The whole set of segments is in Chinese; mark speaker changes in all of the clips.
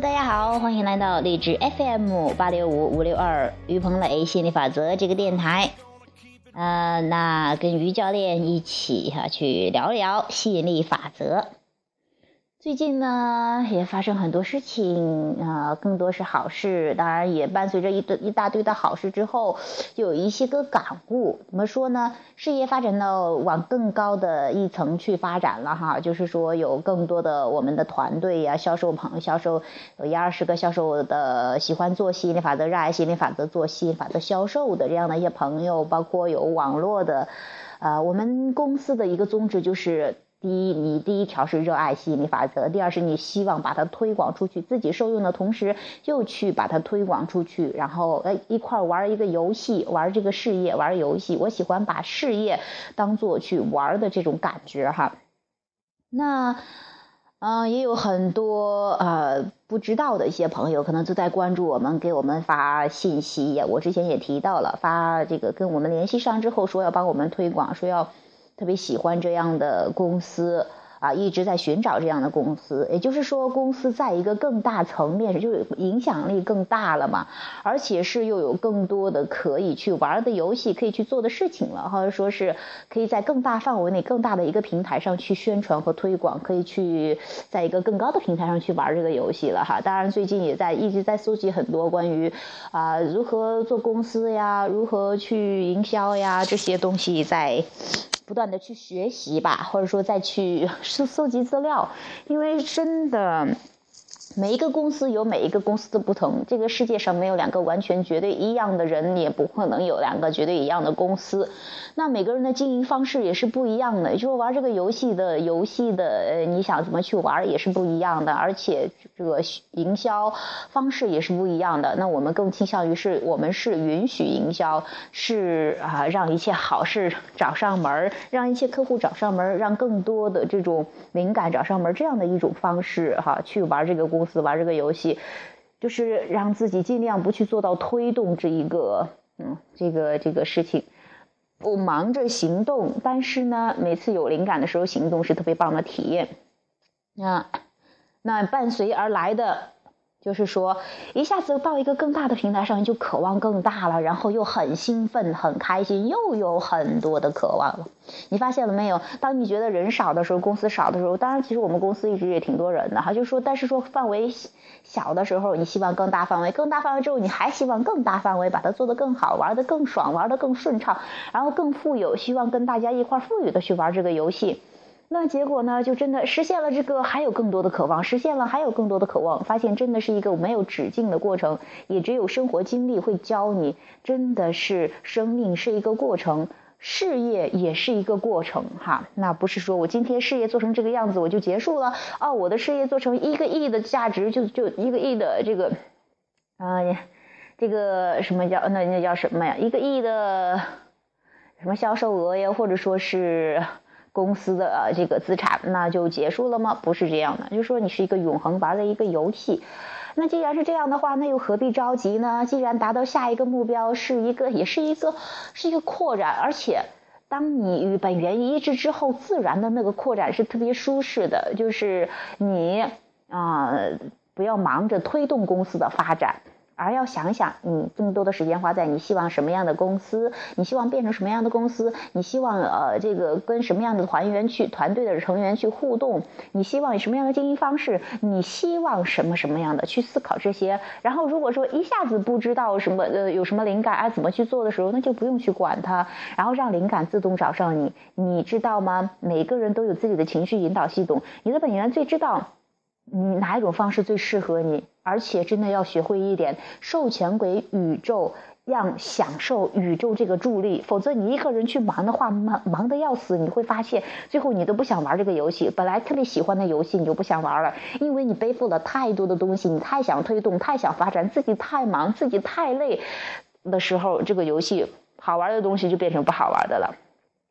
Speaker 1: 大家好，欢迎来到励志 FM 八六五五六二于鹏磊吸引力法则这个电台。呃，那跟于教练一起哈去聊聊吸引力法则。最近呢，也发生很多事情啊，更多是好事。当然，也伴随着一堆一大堆的好事之后，就有一些个感悟。怎么说呢？事业发展到往更高的一层去发展了哈，就是说有更多的我们的团队呀，销售朋销售有一二十个销售的喜欢做吸引力法则、热爱吸引力法则、做吸引力法则销售的这样的一些朋友，包括有网络的，呃，我们公司的一个宗旨就是。第一，你第一条是热爱吸引力法则；第二是你希望把它推广出去，自己受用的同时又去把它推广出去，然后哎一块玩一个游戏，玩这个事业，玩游戏。我喜欢把事业当做去玩的这种感觉哈。那嗯，也有很多呃不知道的一些朋友，可能都在关注我们，给我们发信息。我之前也提到了，发这个跟我们联系上之后，说要帮我们推广，说要。特别喜欢这样的公司。啊，一直在寻找这样的公司，也就是说，公司在一个更大层面，就是影响力更大了嘛，而且是又有更多的可以去玩的游戏，可以去做的事情了，或者说是可以在更大范围内、更大的一个平台上去宣传和推广，可以去在一个更高的平台上去玩这个游戏了哈。当然，最近也在一直在搜集很多关于啊如何做公司呀、如何去营销呀这些东西，在不断的去学习吧，或者说再去。搜搜集资料，因为真的。每一个公司有每一个公司的不同，这个世界上没有两个完全绝对一样的人，也不可能有两个绝对一样的公司。那每个人的经营方式也是不一样的，就是玩这个游戏的游戏的，呃，你想怎么去玩也是不一样的，而且这个营销方式也是不一样的。那我们更倾向于是我们是允许营销，是啊，让一切好事找上门，让一切客户找上门，让更多的这种灵感找上门这样的一种方式哈，去玩这个公。玩这个游戏，就是让自己尽量不去做到推动这一个，嗯，这个这个事情，不忙着行动，但是呢，每次有灵感的时候行动是特别棒的体验。那那伴随而来的。就是说，一下子到一个更大的平台上，就渴望更大了，然后又很兴奋、很开心，又有很多的渴望了。你发现了没有？当你觉得人少的时候，公司少的时候，当然，其实我们公司一直也挺多人的哈。就是说，但是说范围小的时候，你希望更大范围，更大范围之后，你还希望更大范围，把它做得更好，玩得更爽，玩得更顺畅，然后更富有，希望跟大家一块富裕的去玩这个游戏。那结果呢？就真的实现了这个，还有更多的渴望，实现了还有更多的渴望，发现真的是一个没有止境的过程，也只有生活经历会教你，真的是生命是一个过程，事业也是一个过程哈。那不是说我今天事业做成这个样子我就结束了哦，我的事业做成一个亿的价值就就一个亿的这个，啊，这个什么叫那那叫什么呀？一个亿的什么销售额呀，或者说是。公司的这个资产那就结束了吗？不是这样的，就是说你是一个永恒玩的一个游戏。那既然是这样的话，那又何必着急呢？既然达到下一个目标是一个，也是一个，是一个扩展，而且当你与本源一致之后，自然的那个扩展是特别舒适的。就是你啊，不要忙着推动公司的发展。而要想想，你这么多的时间花在你希望什么样的公司，你希望变成什么样的公司，你希望呃这个跟什么样的团员去团队的成员去互动，你希望以什么样的经营方式，你希望什么什么样的去思考这些。然后如果说一下子不知道什么呃有什么灵感啊怎么去做的时候，那就不用去管它，然后让灵感自动找上你。你知道吗？每个人都有自己的情绪引导系统，你的本源最知道。你哪一种方式最适合你？而且真的要学会一点，授权给宇宙，让享受宇宙这个助力。否则你一个人去忙的话，忙忙的要死，你会发现最后你都不想玩这个游戏。本来特别喜欢的游戏，你就不想玩了，因为你背负了太多的东西，你太想推动，太想发展，自己太忙，自己太累的时候，这个游戏好玩的东西就变成不好玩的了。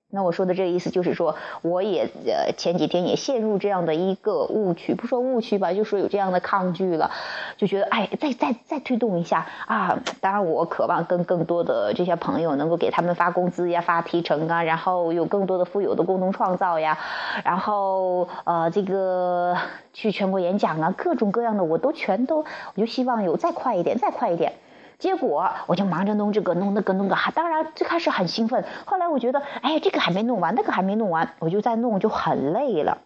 Speaker 1: 那我说的这个意思就是说，我也呃前几天也陷入这样的一个误区，不说误区吧，就说有这样的抗拒了，就觉得哎，再再再推动一下啊！当然，我渴望跟更多的这些朋友能够给他们发工资呀、发提成啊，然后有更多的富有的共同创造呀，然后呃这个去全国演讲啊，各种各样的我都全都，我就希望有再快一点，再快一点。结果我就忙着弄这个弄那个弄个，还当然最开始很兴奋，后来我觉得，哎，这个还没弄完，那个还没弄完，我就在弄，就很累了。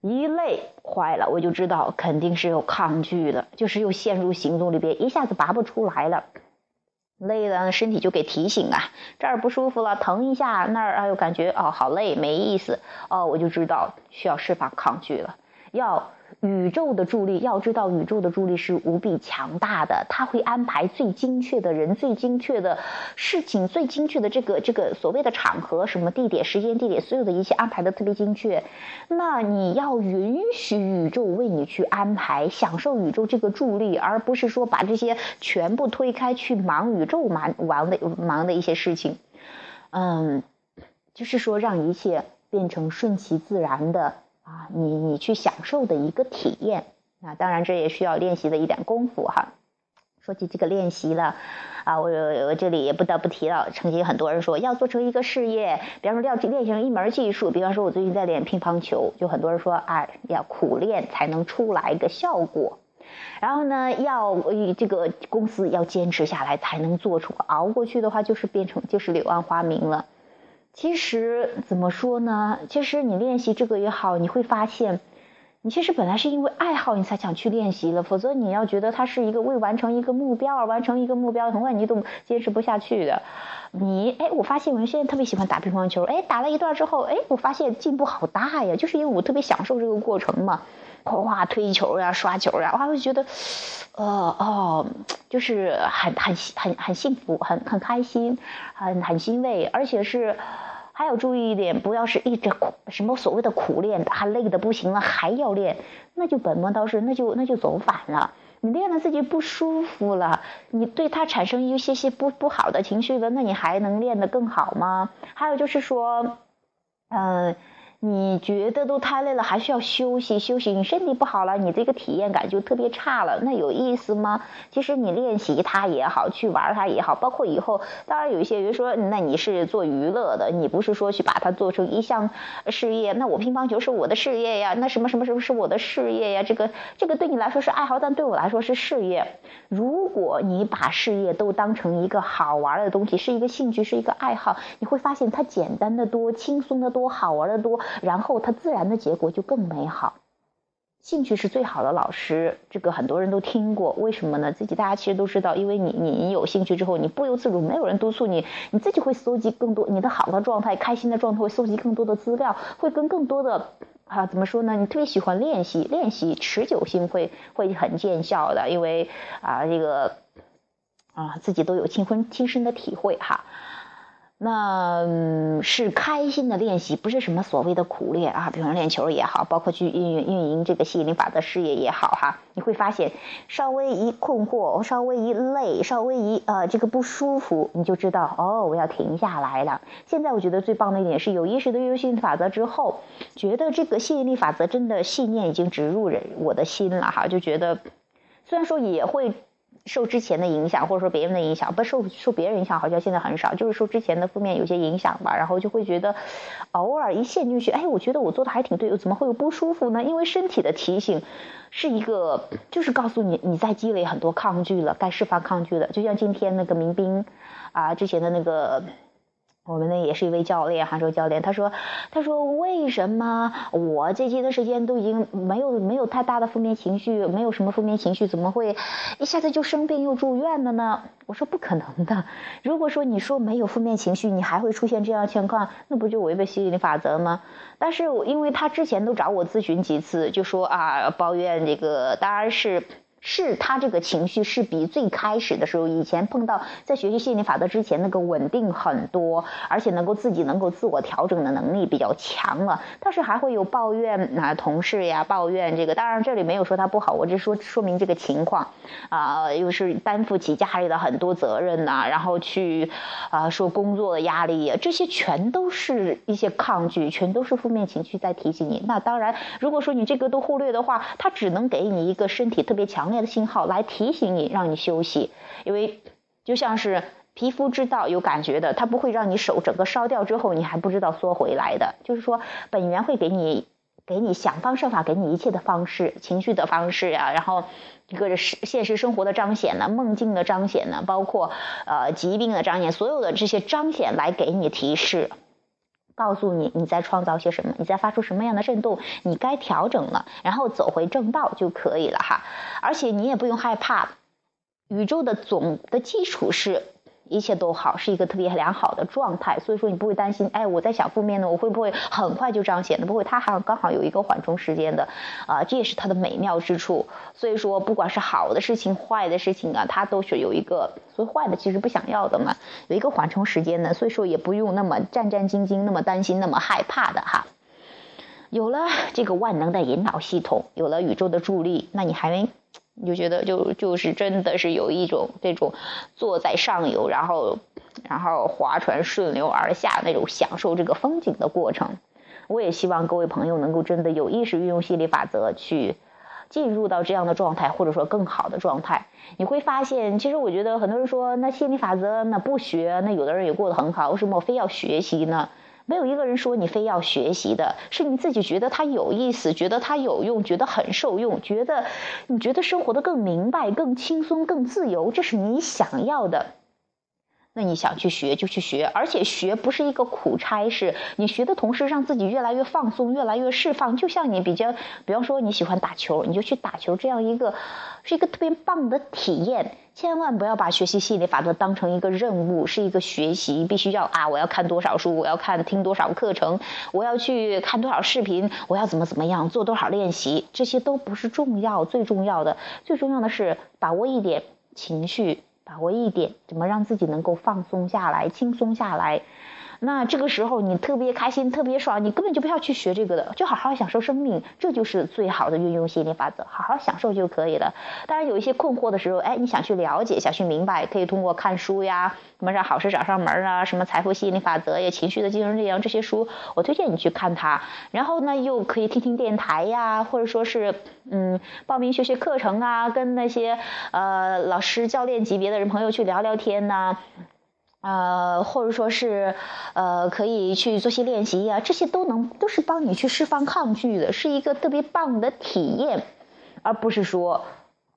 Speaker 1: 一累坏了，我就知道肯定是有抗拒的，就是又陷入行动里边，一下子拔不出来了。累了，身体就给提醒啊，这儿不舒服了，疼一下，那儿哎呦感觉哦好累，没意思，哦我就知道需要释放抗拒了，要。宇宙的助力，要知道宇宙的助力是无比强大的，他会安排最精确的人、最精确的事情、最精确的这个这个所谓的场合、什么地点、时间、地点，所有的一切安排的特别精确。那你要允许宇宙为你去安排，享受宇宙这个助力，而不是说把这些全部推开去忙宇宙忙忙的忙的一些事情。嗯，就是说让一切变成顺其自然的。啊，你你去享受的一个体验，那当然这也需要练习的一点功夫哈。说起这个练习了，啊，我我这里也不得不提到，曾经很多人说要做成一个事业，比方说要练成一门技术，比方说我最近在练乒乓球，就很多人说啊，要苦练才能出来一个效果，然后呢，要这个公司要坚持下来才能做出，熬过去的话就是变成就是柳暗花明了。其实怎么说呢？其实你练习这个也好，你会发现，你其实本来是因为爱好你才想去练习了，否则你要觉得它是一个为完成一个目标而完成一个目标，很快你都坚持不下去的。你哎，我发现我现在特别喜欢打乒乓球，哎，打了一段之后，哎，我发现进步好大呀，就是因为我特别享受这个过程嘛。哇，推球呀，刷球呀，哇，我就觉得，呃，哦，就是很很很很幸福，很很开心，很很欣慰，而且是还要注意一点，不要是一直苦什么所谓的苦练，还累的不行了还要练，那就本末倒置，那就那就走反了。你练了自己不舒服了，你对他产生一些些不不好的情绪了，那你还能练得更好吗？还有就是说，嗯。你觉得都太累了，还需要休息休息。你身体不好了，你这个体验感就特别差了，那有意思吗？其实你练习它也好，去玩它也好，包括以后，当然有一些人说，那你是做娱乐的，你不是说去把它做成一项事业。那我乒乓球是我的事业呀，那什么什么什么是我的事业呀？这个这个对你来说是爱好，但对我来说是事业。如果你把事业都当成一个好玩的东西，是一个兴趣，是一个爱好，你会发现它简单的多，轻松的多，好玩的多。然后它自然的结果就更美好。兴趣是最好的老师，这个很多人都听过。为什么呢？自己大家其实都知道，因为你你有兴趣之后，你不由自主，没有人督促你，你自己会搜集更多你的好的状态、开心的状态，会搜集更多的资料，会跟更多的啊怎么说呢？你特别喜欢练习，练习持久性会会很见效的，因为啊这个啊自己都有亲身亲身的体会哈。那是开心的练习，不是什么所谓的苦练啊。比方练球也好，包括去运运营这个吸引力法则事业也好哈，你会发现，稍微一困惑，稍微一累，稍微一呃这个不舒服，你就知道哦，我要停下来了。现在我觉得最棒的一点是有意识的运用吸引力法则之后，觉得这个吸引力法则真的信念已经植入人我的心了哈，就觉得虽然说也会。受之前的影响，或者说别人的影响，不受受别人影响，好像现在很少，就是受之前的负面有些影响吧，然后就会觉得，偶尔一陷进去，哎，我觉得我做的还挺对，怎么会有不舒服呢？因为身体的提醒是一个，就是告诉你你在积累很多抗拒了，该释放抗拒了。就像今天那个民兵，啊，之前的那个。我们呢也是一位教练，杭州教练。他说：“他说为什么我这些的时间都已经没有没有太大的负面情绪，没有什么负面情绪，怎么会一下子就生病又住院了呢？”我说：“不可能的。如果说你说没有负面情绪，你还会出现这样情况，那不就违背吸引力法则吗？”但是因为他之前都找我咨询几次，就说啊抱怨这个，当然是。是他这个情绪是比最开始的时候，以前碰到在学习心理法则之前那个稳定很多，而且能够自己能够自我调整的能力比较强了。但是还会有抱怨啊，同事呀抱怨这个。当然这里没有说他不好，我只说说明这个情况啊，又是担负起家里的很多责任呐，然后去啊说工作的压力，这些全都是一些抗拒，全都是负面情绪在提醒你。那当然，如果说你这个都忽略的话，他只能给你一个身体特别强。烈的信号来提醒你，让你休息，因为就像是皮肤知道有感觉的，它不会让你手整个烧掉之后你还不知道缩回来的。就是说，本源会给你给你想方设法给你一切的方式，情绪的方式啊，然后一个是现实生活的彰显呢，梦境的彰显呢，包括呃疾病的彰显，所有的这些彰显来给你提示。告诉你你在创造些什么，你在发出什么样的震动，你该调整了，然后走回正道就可以了哈。而且你也不用害怕，宇宙的总的基础是。一切都好，是一个特别良好的状态，所以说你不会担心，哎，我在想负面的，我会不会很快就彰显的？不会，它还刚好有一个缓冲时间的，啊，这也是它的美妙之处。所以说，不管是好的事情、坏的事情啊，它都是有一个，所以坏的其实不想要的嘛，有一个缓冲时间的，所以说也不用那么战战兢兢、那么担心、那么害怕的哈。有了这个万能的引导系统，有了宇宙的助力，那你还没。你就觉得就就是真的是有一种这种坐在上游，然后然后划船顺流而下那种享受这个风景的过程。我也希望各位朋友能够真的有意识运用心理法则去进入到这样的状态，或者说更好的状态。你会发现，其实我觉得很多人说那心理法则那不学，那有的人也过得很好，为什么非要学习呢？没有一个人说你非要学习的，是你自己觉得它有意思，觉得它有用，觉得很受用，觉得你觉得生活的更明白、更轻松、更自由，这是你想要的。那你想去学就去学，而且学不是一个苦差事。你学的同时，让自己越来越放松，越来越释放。就像你比较，比方说你喜欢打球，你就去打球，这样一个是一个特别棒的体验。千万不要把学习心理法则当成一个任务，是一个学习，必须要啊！我要看多少书，我要看听多少课程，我要去看多少视频，我要怎么怎么样做多少练习，这些都不是重要。最重要的，最重要的是把握一点情绪。把握一点，怎么让自己能够放松下来、轻松下来？那这个时候你特别开心、特别爽，你根本就不要去学这个的，就好好享受生命，这就是最好的运用吸引力法则，好好享受就可以了。当然有一些困惑的时候，哎，你想去了解、想去明白，可以通过看书呀，什么让好事找上门啊，什么财富吸引力法则呀、情绪的竞争力啊这些书，我推荐你去看它。然后呢，又可以听听电台呀，或者说是嗯，报名学学课程啊，跟那些呃老师、教练级别的人朋友去聊聊天呐。呃，或者说是，呃，可以去做些练习呀，这些都能都是帮你去释放抗拒的，是一个特别棒的体验，而不是说，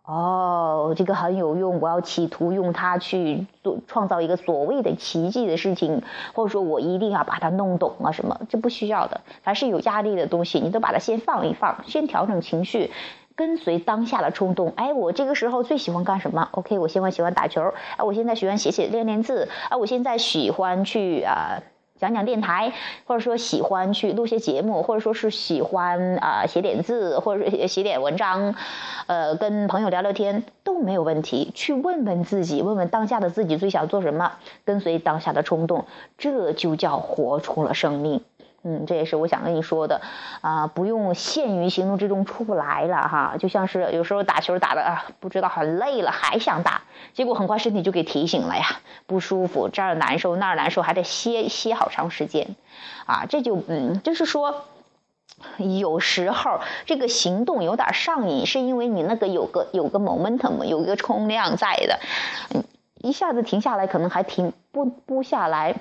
Speaker 1: 哦，这个很有用，我要企图用它去做创造一个所谓的奇迹的事情，或者说我一定要把它弄懂啊什么，这不需要的，凡是有压力的东西，你都把它先放一放，先调整情绪。跟随当下的冲动，哎，我这个时候最喜欢干什么？OK，我现在喜欢打球，哎，我现在喜欢写写练练字，啊，我现在喜欢去啊讲讲电台，或者说喜欢去录些节目，或者说是喜欢啊写点字，或者是写点文章，呃，跟朋友聊聊天。都没有问题。去问问自己，问问当下的自己最想做什么，跟随当下的冲动，这就叫活出了生命。嗯，这也是我想跟你说的，啊，不用陷于行动之中出不来了哈。就像是有时候打球打的啊，不知道很累了还想打，结果很快身体就给提醒了呀，不舒服，这儿难受那儿难受，还得歇歇好长时间，啊，这就嗯，就是说，有时候这个行动有点上瘾，是因为你那个有个有个 momentum，有一个冲量在的，一下子停下来可能还停不不下来，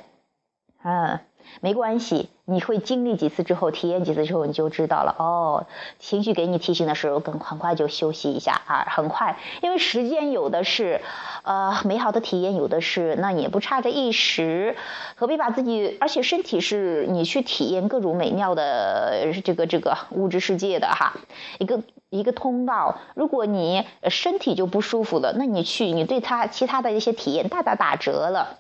Speaker 1: 嗯。没关系，你会经历几次之后，体验几次之后，你就知道了。哦，情绪给你提醒的时候，更很快就休息一下啊，很快，因为时间有的是，呃，美好的体验有的是，那也不差这一时，何必把自己？而且身体是你去体验各种美妙的这个这个物质世界的哈，一个一个通道。如果你身体就不舒服了，那你去，你对他其他的一些体验大大打折了。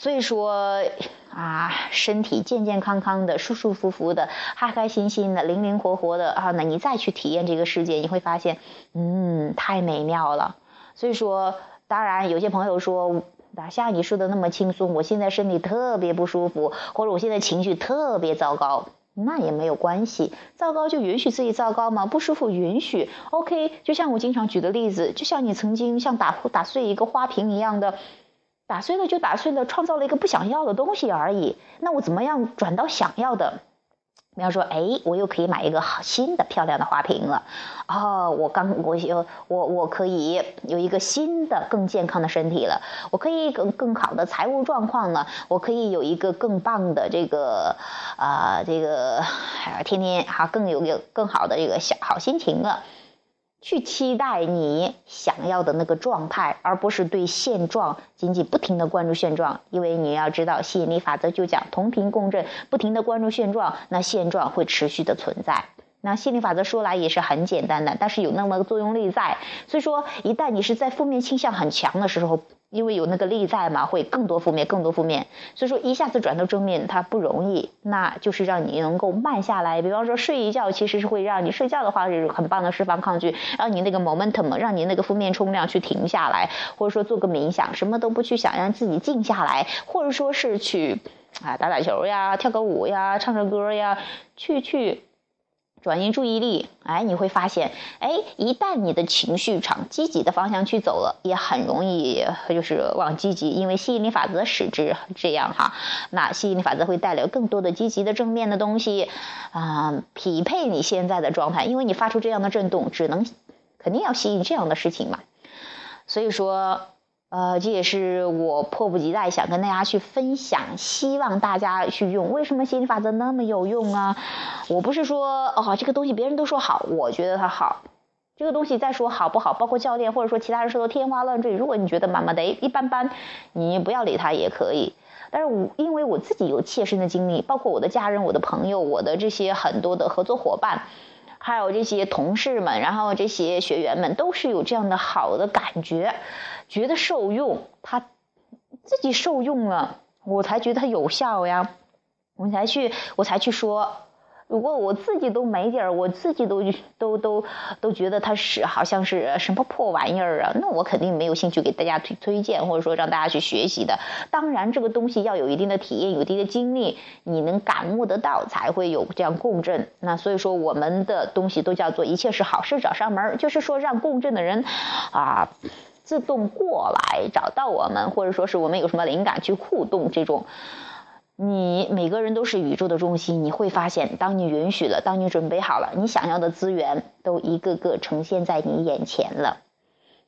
Speaker 1: 所以说啊，身体健健康康的、舒舒服服的、开开心心的、灵灵活活的啊，那你再去体验这个世界，你会发现，嗯，太美妙了。所以说，当然有些朋友说，哪像你说的那么轻松，我现在身体特别不舒服，或者我现在情绪特别糟糕，那也没有关系，糟糕就允许自己糟糕嘛，不舒服允许，OK。就像我经常举的例子，就像你曾经像打打碎一个花瓶一样的。打碎了就打碎了，创造了一个不想要的东西而已。那我怎么样转到想要的？比方说，哎，我又可以买一个好新的漂亮的花瓶了。哦，我刚我有我我可以有一个新的更健康的身体了。我可以更更好的财务状况了。我可以有一个更棒的这个啊这个天天哈更有个更好的这个小好心情了。去期待你想要的那个状态，而不是对现状仅仅不停的关注现状。因为你要知道，吸引力法则就讲同频共振，不停的关注现状，那现状会持续的存在。那吸引力法则说来也是很简单的，但是有那么个作用力在。所以说，一旦你是在负面倾向很强的时候。因为有那个力在嘛，会更多负面，更多负面，所以说一下子转到正面它不容易，那就是让你能够慢下来。比方说睡一觉，其实是会让你睡觉的话是很棒的释放抗拒，让你那个 momentum，让你那个负面冲量去停下来，或者说做个冥想，什么都不去想，让自己静下来，或者说是去啊打打球呀，跳个舞呀，唱唱歌呀，去去。转移注意力，哎，你会发现，哎，一旦你的情绪朝积极的方向去走了，也很容易就是往积极，因为吸引力法则使之这样哈。那吸引力法则会带来更多的积极的正面的东西，啊，匹配你现在的状态，因为你发出这样的震动，只能肯定要吸引这样的事情嘛。所以说。呃，这也是我迫不及待想跟大家去分享，希望大家去用。为什么吸引力法则那么有用啊？我不是说哦，这个东西别人都说好，我觉得它好。这个东西再说好不好，包括教练或者说其他人说的天花乱坠。如果你觉得麻麻的一般般，你不要理他也可以。但是我因为我自己有切身的经历，包括我的家人、我的朋友、我的这些很多的合作伙伴，还有这些同事们，然后这些学员们，都是有这样的好的感觉。觉得受用，他自己受用了，我才觉得它有效呀，我才去，我才去说。如果我自己都没底儿，我自己都都都都觉得它是好像是什么破玩意儿啊，那我肯定没有兴趣给大家推推荐，或者说让大家去学习的。当然，这个东西要有一定的体验，有一定的经历，你能感悟得到，才会有这样共振。那所以说，我们的东西都叫做一切是好事找上门，就是说让共振的人啊。自动过来找到我们，或者说是我们有什么灵感去互动，这种，你每个人都是宇宙的中心，你会发现，当你允许了，当你准备好了，你想要的资源都一个个呈现在你眼前了。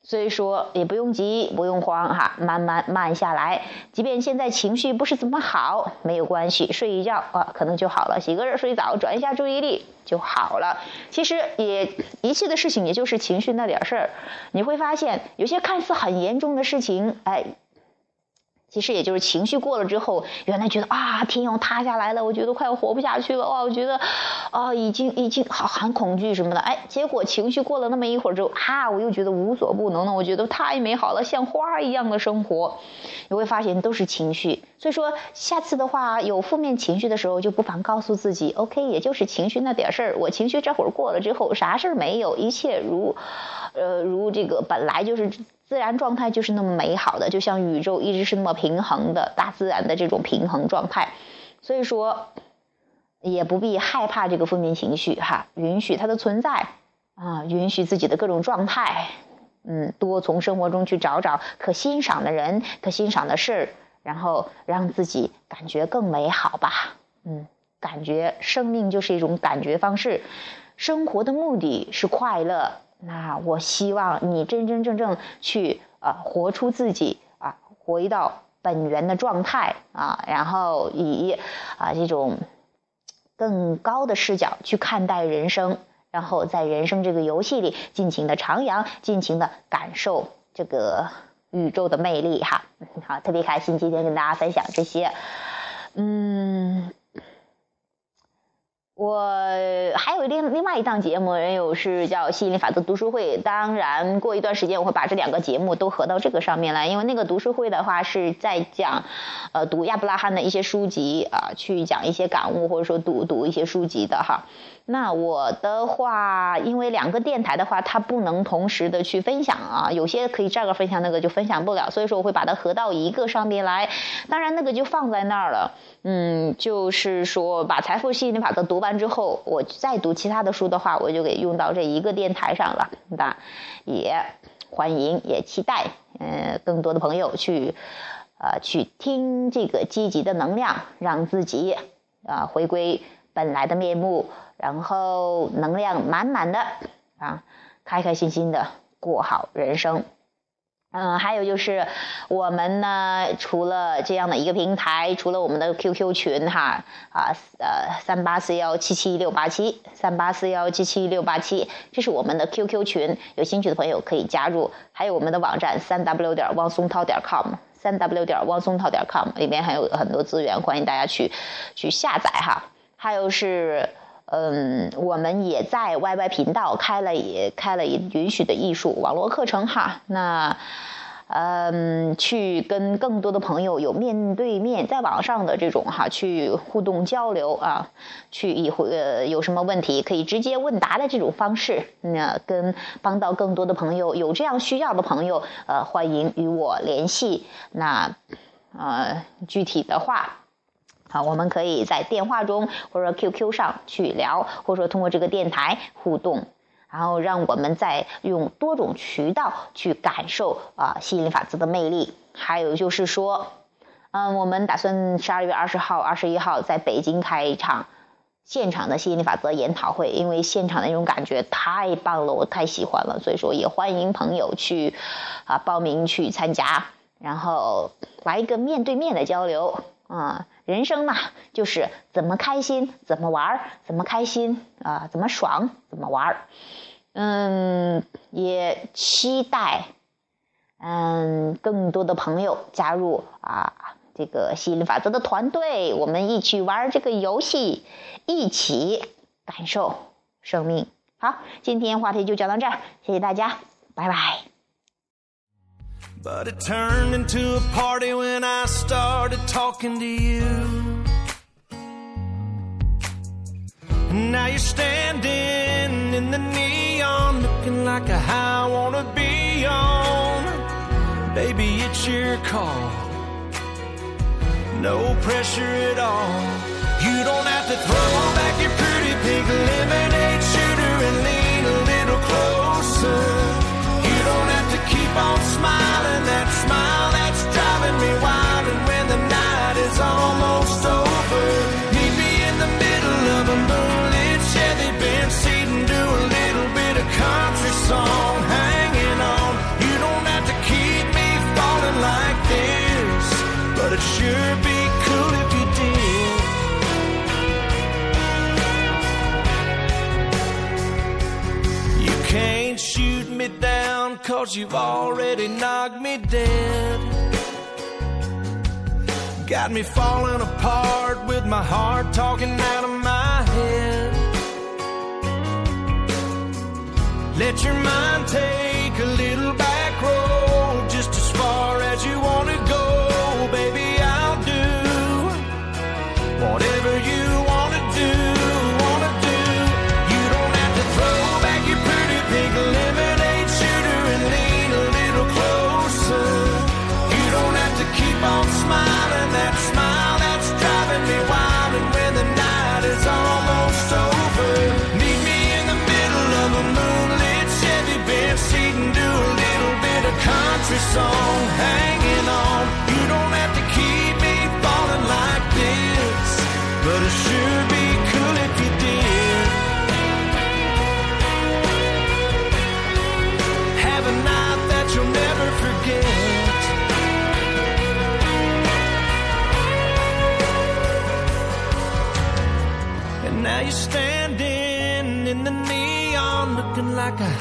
Speaker 1: 所以说也不用急，不用慌哈，慢慢慢下来。即便现在情绪不是怎么好，没有关系，睡一觉啊，可能就好了。洗个热水澡，转一下注意力就好了。其实也一切的事情，也就是情绪那点事儿。你会发现，有些看似很严重的事情，哎。其实也就是情绪过了之后，原来觉得啊天要塌下来了，我觉得快要活不下去了哇！我觉得啊已经已经好很恐惧什么的，哎，结果情绪过了那么一会儿之后，哈，我又觉得无所不能了，我觉得太美好了，像花一样的生活。你会发现都是情绪，所以说下次的话有负面情绪的时候，就不妨告诉自己，OK，也就是情绪那点事儿，我情绪这会儿过了之后，啥事儿没有，一切如，呃，如这个本来就是。自然状态就是那么美好的，就像宇宙一直是那么平衡的，大自然的这种平衡状态，所以说也不必害怕这个负面情绪哈，允许它的存在啊，允许自己的各种状态，嗯，多从生活中去找找可欣赏的人、可欣赏的事儿，然后让自己感觉更美好吧，嗯，感觉生命就是一种感觉方式，生活的目的是快乐。那我希望你真真正正去啊，活出自己啊，回到本源的状态啊，然后以啊这种更高的视角去看待人生，然后在人生这个游戏里尽情的徜徉，尽情的感受这个宇宙的魅力哈。好，特别开心今天跟大家分享这些，嗯。我还有另另外一档节目，人有是叫吸引力法则读书会。当然，过一段时间我会把这两个节目都合到这个上面来，因为那个读书会的话是在讲，呃，读亚伯拉罕的一些书籍啊，去讲一些感悟，或者说读读一些书籍的哈。那我的话，因为两个电台的话，它不能同时的去分享啊，有些可以这个分享，那个就分享不了，所以说我会把它合到一个上面来。当然，那个就放在那儿了。嗯，就是说把财富吸引力法则读完之后，我再读其他的书的话，我就给用到这一个电台上了。那也欢迎，也期待，呃，更多的朋友去，呃，去听这个积极的能量，让自己啊回归本来的面目。然后能量满满的啊，开开心心的过好人生。嗯，还有就是我们呢，除了这样的一个平台，除了我们的 QQ 群哈啊呃三八四幺七七六八七三八四幺七七六八七，这是我们的 QQ 群，有兴趣的朋友可以加入。还有我们的网站三 w 点汪松涛点 com 三 w 点汪松涛点 com 里面还有很多资源，欢迎大家去去下载哈。还有是。嗯，我们也在 YY 频道开了也开了允许的艺术网络课程哈。那，嗯，去跟更多的朋友有面对面在网上的这种哈，去互动交流啊，去以呃有什么问题可以直接问答的这种方式，那跟帮到更多的朋友有这样需要的朋友，呃，欢迎与我联系。那，呃，具体的话。啊，我们可以在电话中或者 QQ 上去聊，或者说通过这个电台互动，然后让我们再用多种渠道去感受啊吸引力法则的魅力。还有就是说，嗯，我们打算十二月二十号、二十一号在北京开一场现场的吸引力法则研讨会，因为现场的那种感觉太棒了，我太喜欢了，所以说也欢迎朋友去啊报名去参加，然后来一个面对面的交流。啊，人生嘛，就是怎么开心怎么玩，怎么开心啊，怎么爽怎么玩。嗯，也期待嗯更多的朋友加入啊这个吸引力法则的团队，我们一起玩这个游戏，一起感受生命。好，今天话题就讲到这儿，谢谢大家，拜拜。But it turned into a party when I started talking to you. And now you're standing in the neon, looking like a high I wanna be on. Baby, it's your call. No pressure at all. You don't have to throw back your pretty pink lemonade shooter and lean a little closer You don't have to keep on smiling, that smile that's driving me wild. And when the night is almost over, meet me in the middle of a moonlit Chevy seat and do a little bit of country song, hanging on. You don't have to keep me falling like this, but it sure be cool if you did. You can't shoot me down cause you've already knocked me dead. Got me falling apart with my heart talking out of my head. Let your mind take a little back road just as far as you want country song hanging on. You don't have to keep me falling like this, but it sure be cool if you did. Have a night that you'll never forget. And now you're standing in the neon, looking like a